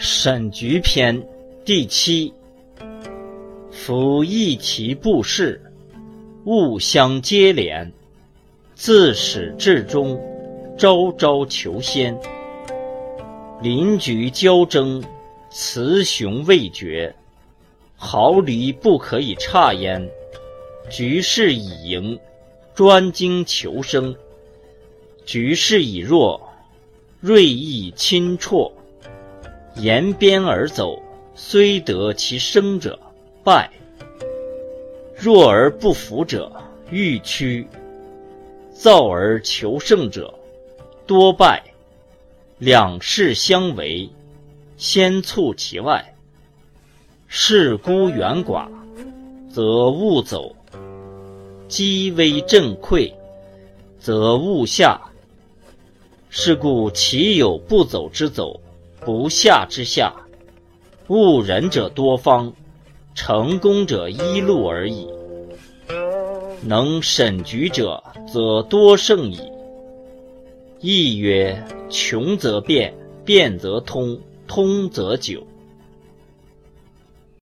审局篇第七。夫一题布事，物相接连，自始至终，朝朝求仙。邻局交争，雌雄未决，毫厘不可以差焉。局势已盈，专精求生；局势已弱，锐意侵绰。沿边而走，虽得其生者，败；弱而不服者，愈趋；躁而求胜者，多败。两势相违，先促其外。势孤远寡，则勿走；积危震溃，则勿下。是故其有不走之走。不下之下，误人者多方，成功者一路而已。能审局者，则多胜矣。亦曰：穷则变，变则通，通则久。